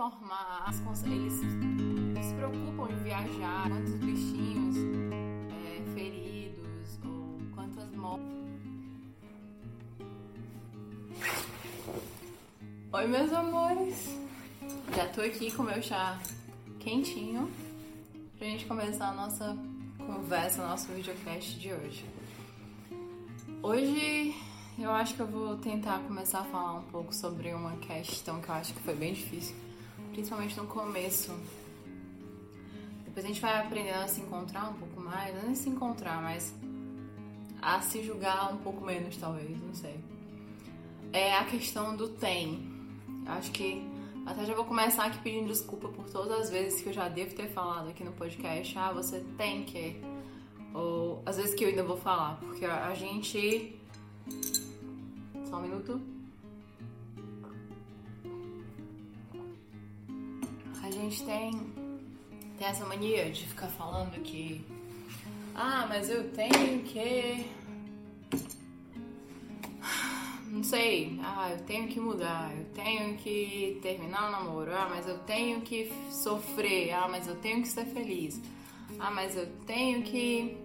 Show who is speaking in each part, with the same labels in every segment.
Speaker 1: formar, eles se preocupam em viajar, quantos bichinhos é, feridos ou quantas mortes. Oi, meus amores! Já tô aqui com meu chá quentinho pra gente começar a nossa conversa, nosso videocast de hoje. Hoje eu acho que eu vou tentar começar a falar um pouco sobre uma questão que eu acho que foi bem difícil, principalmente no começo. Depois a gente vai aprendendo a se encontrar um pouco mais, não é se encontrar, mas a se julgar um pouco menos, talvez, não sei. É a questão do tem. Eu acho que até já vou começar aqui pedindo desculpa por todas as vezes que eu já devo ter falado aqui no podcast. Ah, você tem que. Ou às vezes que eu ainda vou falar, porque a gente só um minuto. Gente tem, tem essa mania de ficar falando que. Ah, mas eu tenho que. Não sei. Ah, eu tenho que mudar. Eu tenho que terminar o namoro. Ah, mas eu tenho que sofrer. Ah, mas eu tenho que ser feliz. Ah, mas eu tenho que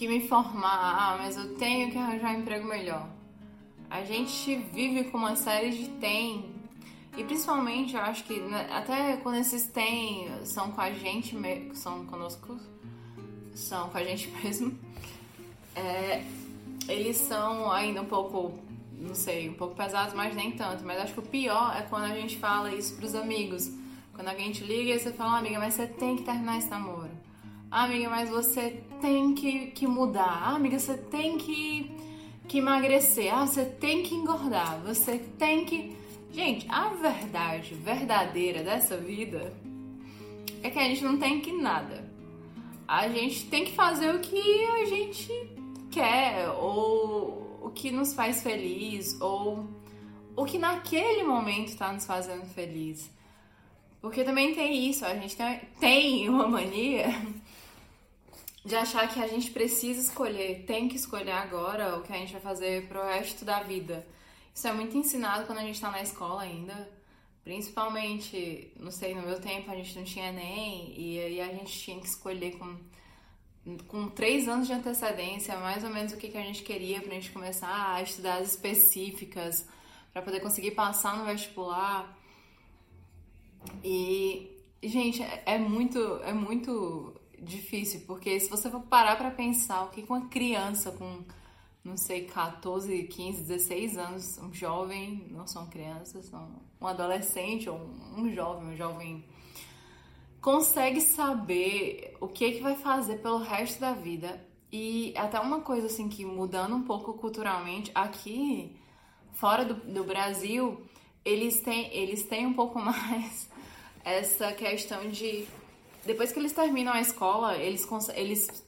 Speaker 1: que me formar, ah, mas eu tenho que arranjar um emprego melhor. A gente vive com uma série de tem. E principalmente eu acho que né, até quando esses tem são com a gente mesmo, são conosco, são com a gente mesmo, é, eles são ainda um pouco, não sei, um pouco pesados, mas nem tanto. Mas acho que o pior é quando a gente fala isso pros amigos. Quando alguém te liga e você fala, amiga, mas você tem que terminar esse namoro. Ah, amiga, mas você tem que, que mudar. Ah, amiga, você tem que, que emagrecer. Ah, você tem que engordar. Você tem que. Gente, a verdade verdadeira dessa vida é que a gente não tem que nada. A gente tem que fazer o que a gente quer, ou o que nos faz feliz, ou o que naquele momento está nos fazendo feliz. Porque também tem isso, a gente tem, uma mania de achar que a gente precisa escolher, tem que escolher agora o que a gente vai fazer pro resto da vida. Isso é muito ensinado quando a gente tá na escola ainda. Principalmente, não sei, no meu tempo a gente não tinha nem e aí a gente tinha que escolher com, com três anos de antecedência mais ou menos o que, que a gente queria pra gente começar a estudar as específicas para poder conseguir passar no vestibular. E, gente, é, é muito, é muito difícil, porque se você for parar para pensar o que uma criança com, não sei, 14, 15, 16 anos, um jovem, não são crianças, são um adolescente ou um jovem, um jovem consegue saber o que é que vai fazer pelo resto da vida. E até uma coisa assim que mudando um pouco culturalmente, aqui fora do, do Brasil, eles têm, eles têm um pouco mais essa questão de depois que eles terminam a escola, eles, eles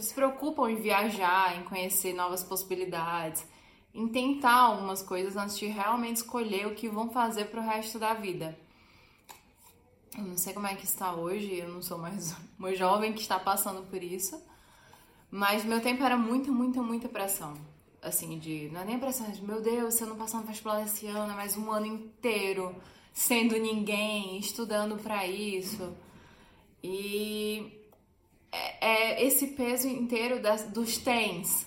Speaker 1: se preocupam em viajar, em conhecer novas possibilidades, em tentar algumas coisas antes de realmente escolher o que vão fazer pro resto da vida. Eu não sei como é que está hoje, eu não sou mais uma jovem que está passando por isso, mas meu tempo era muita, muita, muita pressão. Assim, de. Não é nem pressão, de meu Deus, se eu não passar no vestibular esse ano, é mais um ano inteiro sendo ninguém, estudando para isso. E é, é esse peso inteiro das, dos tens.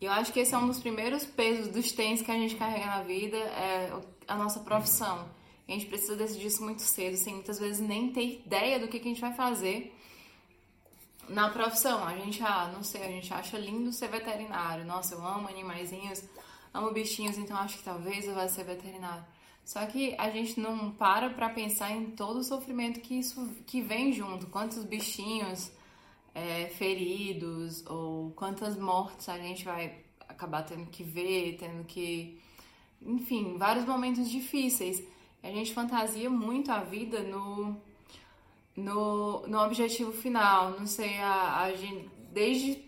Speaker 1: Eu acho que esse é um dos primeiros pesos dos tens que a gente carrega na vida, é a nossa profissão. A gente precisa decidir isso muito cedo, sem muitas vezes nem ter ideia do que, que a gente vai fazer na profissão. A gente, ah, não sei, a gente acha lindo ser veterinário. Nossa, eu amo animaizinhos, amo bichinhos, então acho que talvez eu vá ser veterinário. Só que a gente não para para pensar em todo o sofrimento que isso que vem junto, quantos bichinhos é, feridos ou quantas mortes a gente vai acabar tendo que ver, tendo que, enfim, vários momentos difíceis. A gente fantasia muito a vida no no, no objetivo final, não sei, a, a gente, desde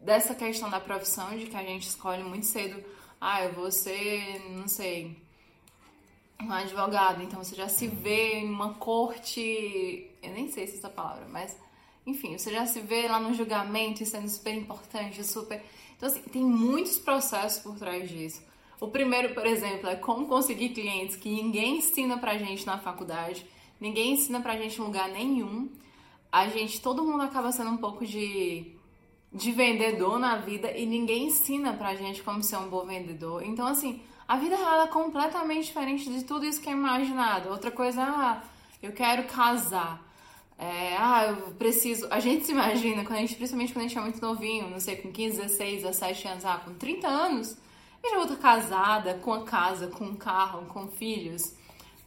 Speaker 1: dessa questão da profissão de que a gente escolhe muito cedo, ah, eu vou ser, não sei, um advogado, então você já se vê em uma corte, eu nem sei se é essa palavra, mas enfim, você já se vê lá no julgamento sendo super importante, super. Então, assim, tem muitos processos por trás disso. O primeiro, por exemplo, é como conseguir clientes que ninguém ensina pra gente na faculdade, ninguém ensina pra gente em lugar nenhum. A gente, todo mundo acaba sendo um pouco de, de vendedor na vida e ninguém ensina pra gente como ser um bom vendedor. Então, assim, a vida real é completamente diferente de tudo isso que é imaginado. Outra coisa, ah, eu quero casar. É, ah, eu preciso. A gente se imagina, quando a gente, principalmente quando a gente é muito novinho, não sei, com 15, 16, 17 anos, ah, com 30 anos, eu já vou estar casada, com a casa, com um carro, com filhos,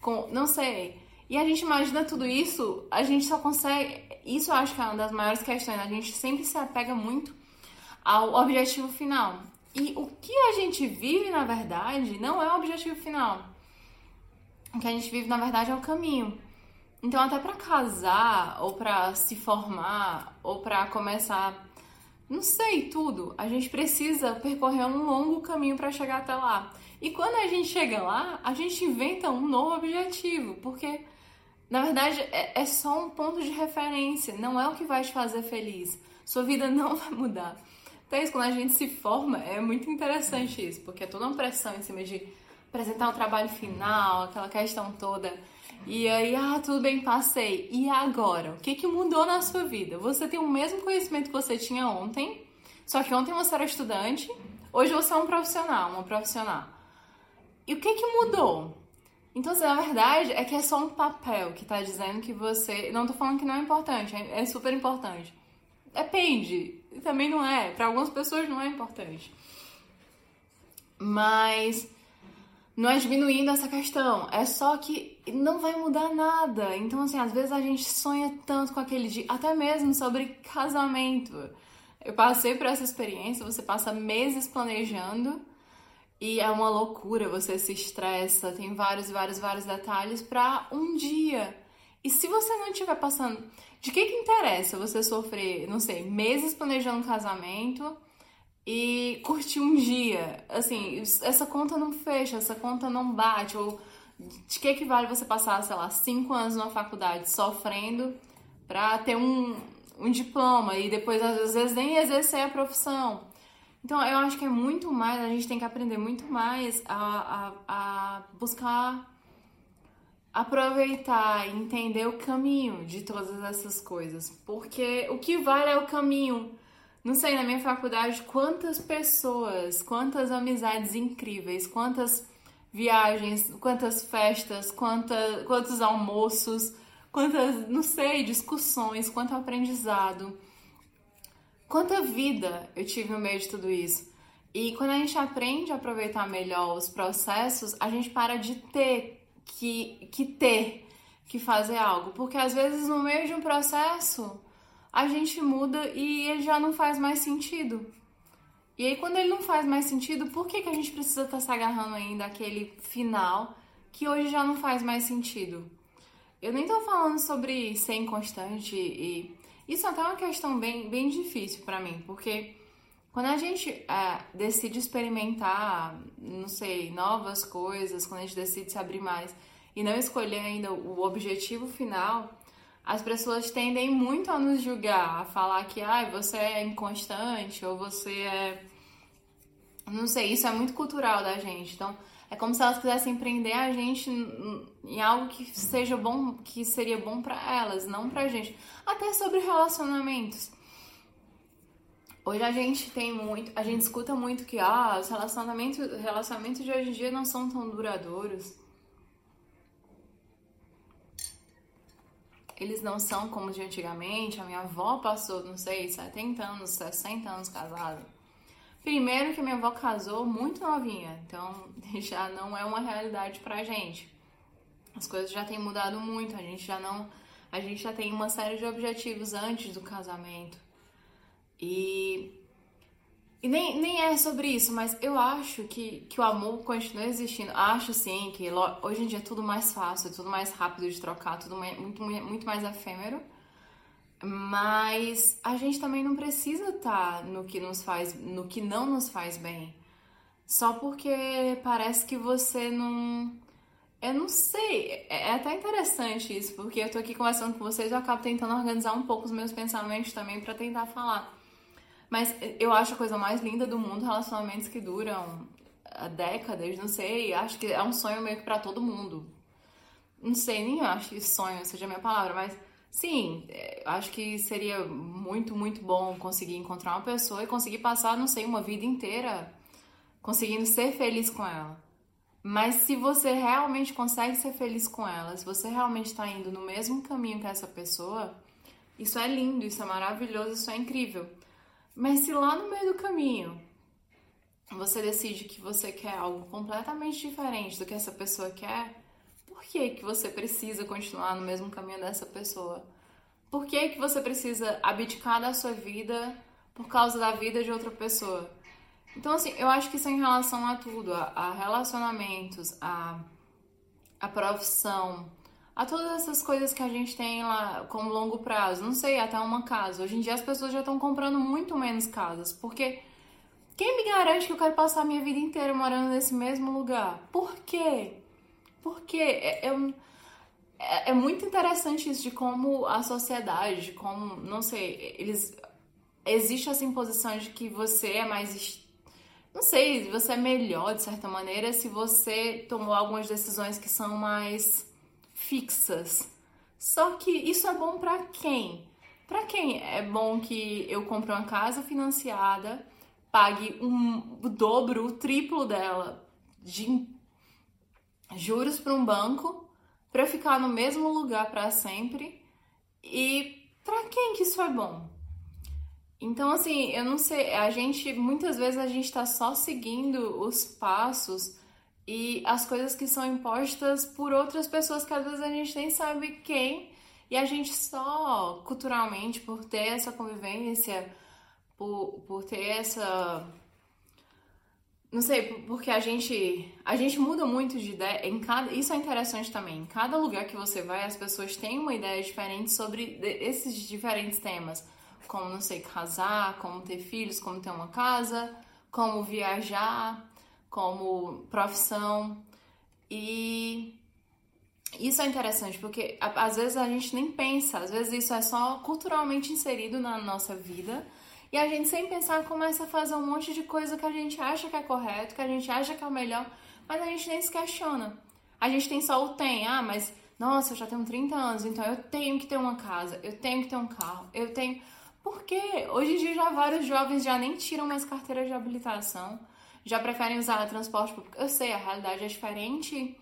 Speaker 1: com. não sei. E a gente imagina tudo isso, a gente só consegue. Isso eu acho que é uma das maiores questões. A gente sempre se apega muito ao objetivo final. E o que a gente vive, na verdade, não é o objetivo final. O que a gente vive, na verdade, é o caminho. Então, até para casar, ou para se formar, ou para começar, não sei, tudo, a gente precisa percorrer um longo caminho para chegar até lá. E quando a gente chega lá, a gente inventa um novo objetivo, porque na verdade é, é só um ponto de referência, não é o que vai te fazer feliz. Sua vida não vai mudar. Então, isso, quando a gente se forma, é muito interessante isso, porque é toda uma pressão em cima de apresentar o trabalho final, aquela questão toda. E aí, ah, tudo bem, passei. E agora? O que, que mudou na sua vida? Você tem o mesmo conhecimento que você tinha ontem, só que ontem você era estudante, hoje você é um profissional, uma profissional. E o que, que mudou? Então, assim, na verdade, é que é só um papel que tá dizendo que você. Não tô falando que não é importante, é super importante. Depende. Também não é. Para algumas pessoas não é importante. Mas não é diminuindo essa questão, é só que não vai mudar nada. Então, assim, às vezes a gente sonha tanto com aquele dia, até mesmo sobre casamento. Eu passei por essa experiência, você passa meses planejando e é uma loucura, você se estressa, tem vários, vários, vários detalhes para um dia. E se você não estiver passando, de que que interessa você sofrer, não sei, meses planejando um casamento? e curtir um dia. Assim, essa conta não fecha, essa conta não bate. Ou de que equivale você passar, sei lá, cinco anos na faculdade sofrendo pra ter um, um diploma e depois às vezes nem exercer a profissão. Então eu acho que é muito mais, a gente tem que aprender muito mais a, a, a buscar aproveitar e entender o caminho de todas essas coisas. Porque o que vale é o caminho não sei, na minha faculdade, quantas pessoas, quantas amizades incríveis, quantas viagens, quantas festas, quanta, quantos almoços, quantas, não sei, discussões, quanto aprendizado, quanta vida eu tive no meio de tudo isso. E quando a gente aprende a aproveitar melhor os processos, a gente para de ter que, que ter que fazer algo. Porque às vezes no meio de um processo a gente muda e ele já não faz mais sentido. E aí, quando ele não faz mais sentido, por que, que a gente precisa estar tá se agarrando ainda àquele final que hoje já não faz mais sentido? Eu nem tô falando sobre ser inconstante e. Isso é até é uma questão bem, bem difícil para mim, porque quando a gente é, decide experimentar, não sei, novas coisas, quando a gente decide se abrir mais e não escolher ainda o objetivo final, as pessoas tendem muito a nos julgar, a falar que ah, você é inconstante ou você é. Não sei, isso é muito cultural da gente. Então, é como se elas quisessem prender a gente em algo que seja bom, que seria bom para elas, não pra gente. Até sobre relacionamentos. Hoje a gente tem muito, a gente escuta muito que ah, os relacionamentos, relacionamentos de hoje em dia não são tão duradouros. eles não são como de antigamente. A minha avó passou, não sei, 70 anos, 60 anos casada. Primeiro que minha avó casou muito novinha, então já não é uma realidade pra gente. As coisas já têm mudado muito, a gente já não, a gente já tem uma série de objetivos antes do casamento. E e nem, nem é sobre isso, mas eu acho que, que o amor continua existindo. Acho sim que hoje em dia é tudo mais fácil, tudo mais rápido de trocar, tudo mais, muito, muito mais efêmero. Mas a gente também não precisa estar tá no que nos faz, no que não nos faz bem. Só porque parece que você não. Eu não sei. É, é até interessante isso, porque eu tô aqui conversando com vocês eu acabo tentando organizar um pouco os meus pensamentos também para tentar falar. Mas eu acho a coisa mais linda do mundo relacionamentos que duram décadas, não sei, acho que é um sonho meio que para todo mundo. Não sei, nem acho que sonho seja a minha palavra, mas sim, é, acho que seria muito, muito bom conseguir encontrar uma pessoa e conseguir passar, não sei, uma vida inteira conseguindo ser feliz com ela. Mas se você realmente consegue ser feliz com ela, se você realmente está indo no mesmo caminho que essa pessoa, isso é lindo, isso é maravilhoso, isso é incrível. Mas se lá no meio do caminho você decide que você quer algo completamente diferente do que essa pessoa quer, que, que você precisa continuar no mesmo caminho dessa pessoa? Por que, que você precisa abdicar da sua vida por causa da vida de outra pessoa? Então, assim, eu acho que isso é em relação a tudo, a, a relacionamentos, a, a profissão, a todas essas coisas que a gente tem lá como longo prazo. Não sei, até uma casa. Hoje em dia as pessoas já estão comprando muito menos casas, porque quem me garante que eu quero passar a minha vida inteira morando nesse mesmo lugar? Por quê? Porque é, é, é, é muito interessante isso de como a sociedade, de como, não sei, eles. Existe essa imposição de que você é mais não sei, você é melhor de certa maneira se você tomou algumas decisões que são mais fixas. Só que isso é bom para quem? Para quem é bom que eu compre uma casa financiada, pague um, o dobro, o triplo dela de juros para um banco, para ficar no mesmo lugar para sempre? E para quem que isso é bom? Então, assim, eu não sei, a gente, muitas vezes a gente está só seguindo os passos e as coisas que são impostas por outras pessoas que às vezes a gente nem sabe quem, e a gente só culturalmente, por ter essa convivência, por, por ter essa. Não sei, porque a gente a gente muda muito de ideia. Em cada, isso é interessante também. Em cada lugar que você vai, as pessoas têm uma ideia diferente sobre esses diferentes temas como, não sei, casar, como ter filhos, como ter uma casa, como viajar, como profissão. E isso é interessante porque às vezes a gente nem pensa, às vezes isso é só culturalmente inserido na nossa vida. E a gente sem pensar começa a fazer um monte de coisa que a gente acha que é correto, que a gente acha que é o melhor, mas a gente nem se questiona. A gente tem só o tem, ah, mas nossa, eu já tenho 30 anos, então eu tenho que ter uma casa, eu tenho que ter um carro, eu tenho. Porque hoje em dia já vários jovens já nem tiram mais carteira de habilitação, já preferem usar transporte público. Eu sei, a realidade é diferente,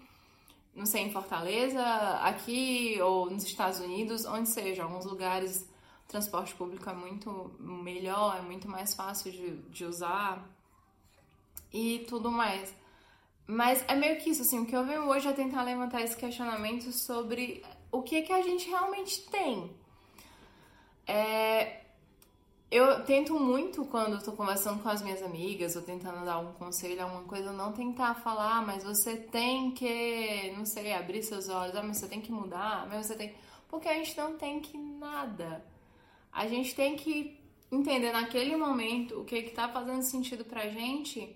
Speaker 1: não sei, em Fortaleza, aqui ou nos Estados Unidos, onde seja, alguns lugares transporte público é muito melhor, é muito mais fácil de, de usar e tudo mais. Mas é meio que isso, assim, o que eu venho hoje é tentar levantar esse questionamento sobre o que, que a gente realmente tem. É, eu tento muito quando tô conversando com as minhas amigas ou tentando dar algum conselho, alguma coisa, não tentar falar, ah, mas você tem que, não sei, abrir seus olhos, ah, mas você tem que mudar, mas você tem. Porque a gente não tem que nada. A gente tem que entender naquele momento o que que tá fazendo sentido pra gente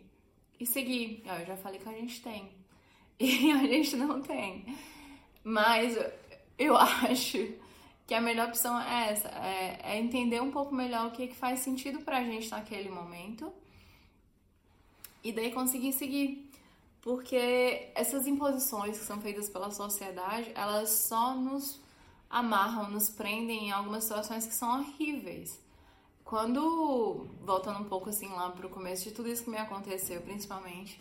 Speaker 1: e seguir. Eu já falei que a gente tem. E a gente não tem. Mas eu acho que a melhor opção é essa, é, é entender um pouco melhor o que, que faz sentido pra gente naquele momento e daí conseguir seguir. Porque essas imposições que são feitas pela sociedade, elas só nos amarram, nos prendem em algumas situações que são horríveis. Quando, voltando um pouco assim lá pro começo de tudo isso que me aconteceu, principalmente,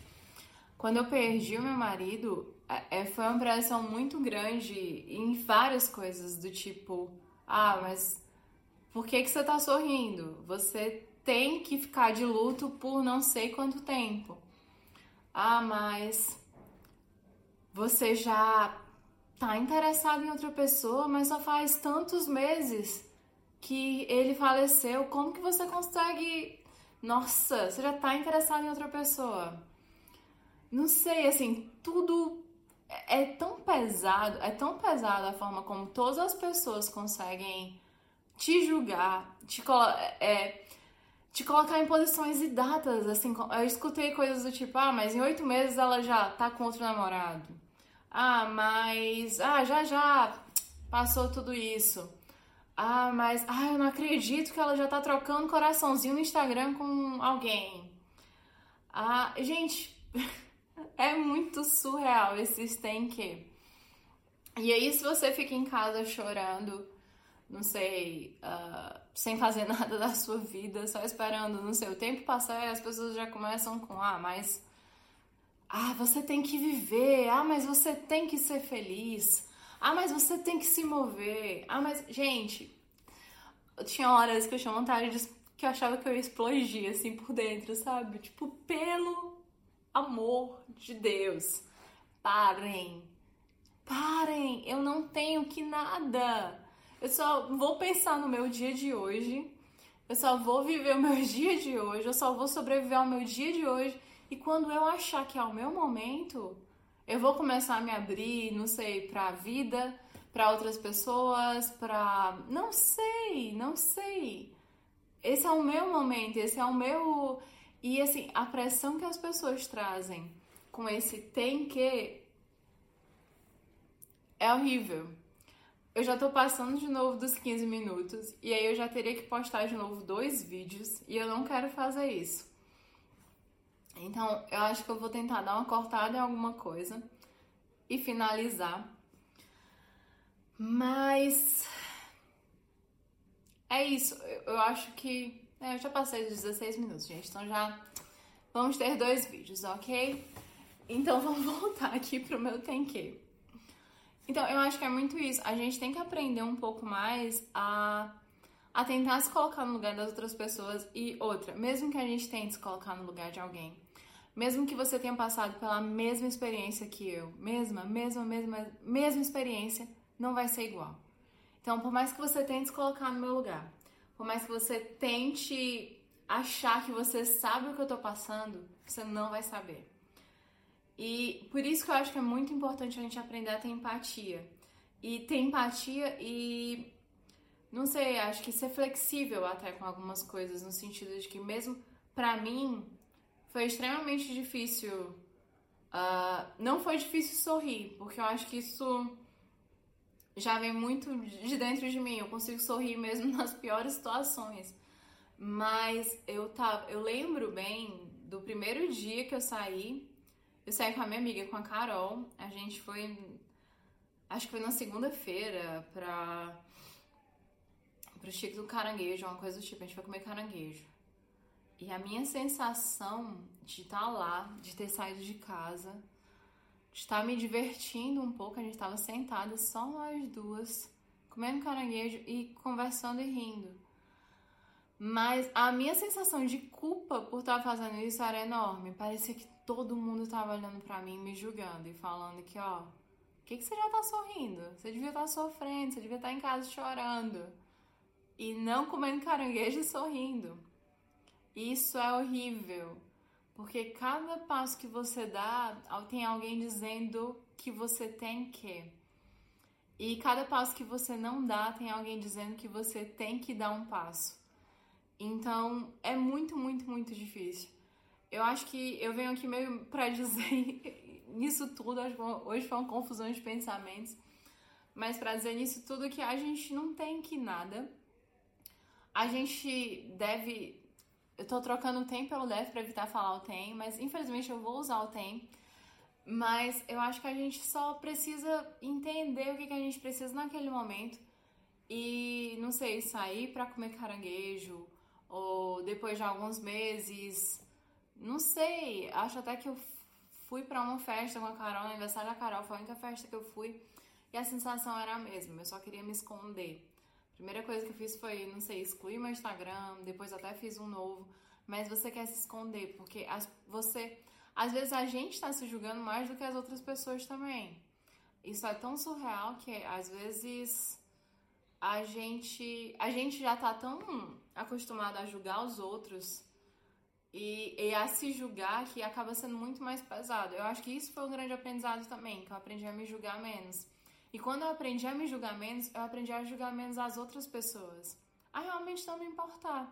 Speaker 1: quando eu perdi o meu marido, é, é, foi uma pressão muito grande em várias coisas, do tipo, ah, mas por que, que você tá sorrindo? Você tem que ficar de luto por não sei quanto tempo. Ah, mas você já tá interessado em outra pessoa, mas só faz tantos meses que ele faleceu. Como que você consegue. Nossa, você já tá interessado em outra pessoa? Não sei, assim, tudo é tão pesado, é tão pesado a forma como todas as pessoas conseguem te julgar, te, colo é, te colocar em posições e datas, assim, eu escutei coisas do tipo, ah, mas em oito meses ela já tá com outro namorado. Ah, mas, ah, já já passou tudo isso. Ah, mas, ah, eu não acredito que ela já tá trocando coraçãozinho no Instagram com alguém. Ah, gente, é muito surreal esses tem que. E aí, se você fica em casa chorando, não sei, uh, sem fazer nada da sua vida, só esperando, não sei, o tempo passar e as pessoas já começam com, ah, mas. Ah, você tem que viver. Ah, mas você tem que ser feliz. Ah, mas você tem que se mover. Ah, mas. Gente, tinha horas que eu tinha vontade de. que eu achava que eu ia explodir, assim, por dentro, sabe? Tipo, pelo amor de Deus, parem. Parem, eu não tenho que nada. Eu só vou pensar no meu dia de hoje. Eu só vou viver o meu dia de hoje. Eu só vou sobreviver ao meu dia de hoje. E quando eu achar que é o meu momento, eu vou começar a me abrir, não sei, para a vida, para outras pessoas, para não sei, não sei. Esse é o meu momento, esse é o meu e assim, a pressão que as pessoas trazem com esse tem que é horrível. Eu já tô passando de novo dos 15 minutos e aí eu já teria que postar de novo dois vídeos e eu não quero fazer isso. Então, eu acho que eu vou tentar dar uma cortada em alguma coisa e finalizar. Mas é isso. Eu acho que é, eu já passei dos 16 minutos, gente. Então já vamos ter dois vídeos, ok? Então vamos voltar aqui pro meu tem que. Então, eu acho que é muito isso. A gente tem que aprender um pouco mais a, a tentar se colocar no lugar das outras pessoas. E outra, mesmo que a gente tente se colocar no lugar de alguém, mesmo que você tenha passado pela mesma experiência que eu, mesma, mesma, mesma, mesma experiência, não vai ser igual. Então, por mais que você tente se colocar no meu lugar, por mais que você tente achar que você sabe o que eu tô passando, você não vai saber. E por isso que eu acho que é muito importante a gente aprender a ter empatia. E ter empatia e não sei, acho que ser flexível até com algumas coisas, no sentido de que mesmo para mim foi extremamente difícil. Uh, não foi difícil sorrir, porque eu acho que isso já vem muito de dentro de mim. Eu consigo sorrir mesmo nas piores situações. Mas eu tava, eu lembro bem do primeiro dia que eu saí eu saí com a minha amiga, com a Carol. A gente foi. Acho que foi na segunda-feira pra. pro Chico do Caranguejo, uma coisa do tipo. A gente foi comer caranguejo. E a minha sensação de estar tá lá, de ter saído de casa, de estar me divertindo um pouco, a gente estava sentada só nós duas, comendo caranguejo e conversando e rindo. Mas a minha sensação de culpa por estar fazendo isso era enorme. Parecia que todo mundo tava olhando para mim, me julgando e falando que, ó, o que, que você já tá sorrindo? Você devia estar tá sofrendo, você devia estar tá em casa chorando. E não comendo caranguejo e sorrindo. Isso é horrível. Porque cada passo que você dá, tem alguém dizendo que você tem que. E cada passo que você não dá, tem alguém dizendo que você tem que dar um passo. Então é muito, muito, muito difícil. Eu acho que eu venho aqui meio para dizer nisso tudo, hoje foi uma confusão de pensamentos, mas para dizer nisso tudo que a gente não tem que nada. A gente deve. Eu tô trocando o tem pelo deve para evitar falar o tem, mas infelizmente eu vou usar o tem. Mas eu acho que a gente só precisa entender o que, que a gente precisa naquele momento e, não sei, sair para comer caranguejo, ou depois de alguns meses, não sei, acho até que eu fui para uma festa com a Carol, aniversário da Carol, foi a única festa que eu fui e a sensação era a mesma, eu só queria me esconder. Primeira coisa que eu fiz foi, não sei, excluir meu Instagram, depois até fiz um novo, mas você quer se esconder, porque as, você, às vezes a gente está se julgando mais do que as outras pessoas também. Isso é tão surreal que às vezes a gente, a gente já tá tão acostumado a julgar os outros e, e, a se julgar que acaba sendo muito mais pesado. Eu acho que isso foi um grande aprendizado também, que eu aprendi a me julgar menos. E quando eu aprendi a me julgar menos, eu aprendi a julgar menos as outras pessoas. A realmente não me importar.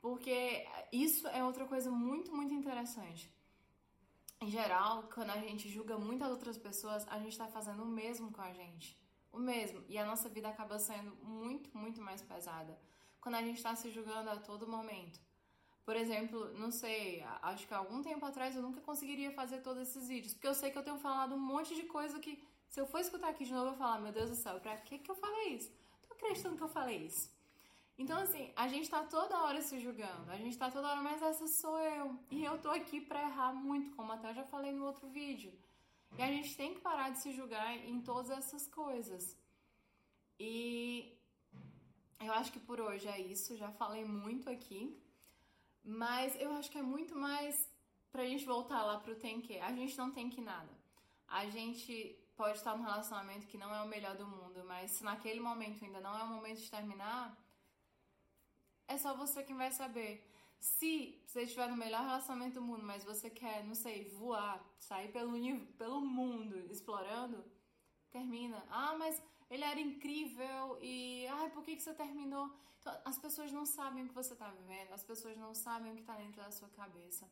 Speaker 1: Porque isso é outra coisa muito, muito interessante. Em geral, quando a gente julga muito as outras pessoas, a gente está fazendo o mesmo com a gente o mesmo. E a nossa vida acaba sendo muito, muito mais pesada quando a gente está se julgando a todo momento. Por exemplo, não sei, acho que algum tempo atrás eu nunca conseguiria fazer todos esses vídeos, porque eu sei que eu tenho falado um monte de coisa que, se eu for escutar aqui de novo, eu vou falar, meu Deus do céu, pra que que eu falei isso? Tô acreditando que eu falei isso. Então, assim, a gente tá toda hora se julgando, a gente tá toda hora, mas essa sou eu. E eu tô aqui pra errar muito, como até eu já falei no outro vídeo. E a gente tem que parar de se julgar em todas essas coisas. E eu acho que por hoje é isso, já falei muito aqui. Mas eu acho que é muito mais pra gente voltar lá pro tem que. A gente não tem que nada. A gente pode estar num relacionamento que não é o melhor do mundo, mas se naquele momento ainda não é o momento de terminar, é só você quem vai saber. Se você estiver no melhor relacionamento do mundo, mas você quer, não sei, voar, sair pelo, pelo mundo explorando, termina. Ah, mas ele era incrível e ai, por que, que você terminou? Então, as pessoas não sabem o que você está vivendo, as pessoas não sabem o que está dentro da sua cabeça.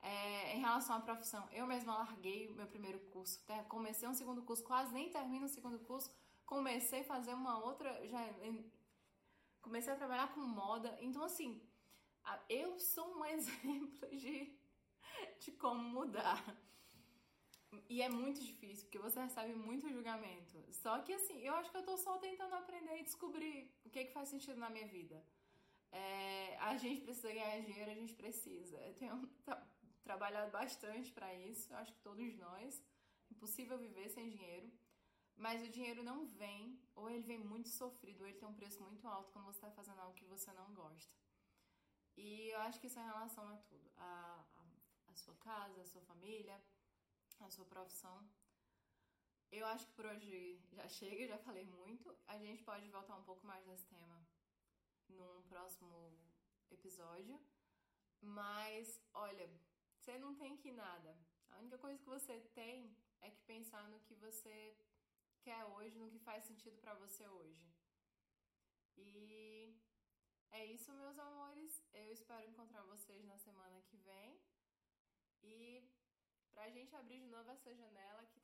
Speaker 1: É, em relação à profissão, eu mesma larguei o meu primeiro curso, comecei um segundo curso, quase nem termino o segundo curso, comecei a fazer uma outra, já comecei a trabalhar com moda, então assim, eu sou um exemplo de, de como mudar. E é muito difícil, porque você recebe muito julgamento. Só que assim, eu acho que eu tô só tentando aprender e descobrir o que, que faz sentido na minha vida. É, a gente precisa ganhar dinheiro, a gente precisa. Eu tenho tra trabalhado bastante para isso, acho que todos nós. Impossível viver sem dinheiro. Mas o dinheiro não vem, ou ele vem muito sofrido, ou ele tem um preço muito alto quando você está fazendo algo que você não gosta. E eu acho que isso é em relação a tudo: a, a, a sua casa, a sua família a sua profissão. Eu acho que por hoje já chega, já falei muito. A gente pode voltar um pouco mais nesse tema num próximo episódio. Mas, olha, você não tem que nada. A única coisa que você tem é que pensar no que você quer hoje, no que faz sentido para você hoje. E é isso, meus amores. Eu espero encontrar vocês na semana que vem. E Pra gente abrir de novo essa janela que